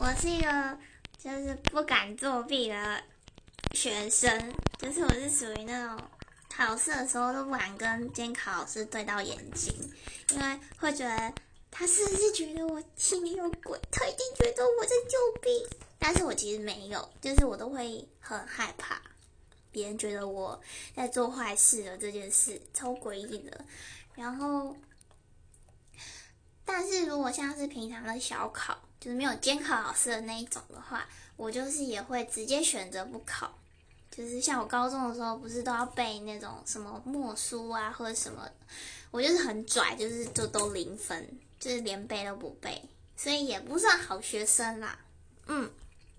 我是一个就是不敢作弊的学生，就是我是属于那种考试的时候都不敢跟监考老师对到眼睛，因为会觉得他是不是觉得我心里有鬼，他一定觉得我在作弊，但是我其实没有，就是我都会很害怕别人觉得我在做坏事的这件事，超诡异的。然后，如果像是平常的小考，就是没有监考老师的那一种的话，我就是也会直接选择不考。就是像我高中的时候，不是都要背那种什么默书啊，或者什么，我就是很拽，就是就都零分，就是连背都不背，所以也不算好学生啦。嗯。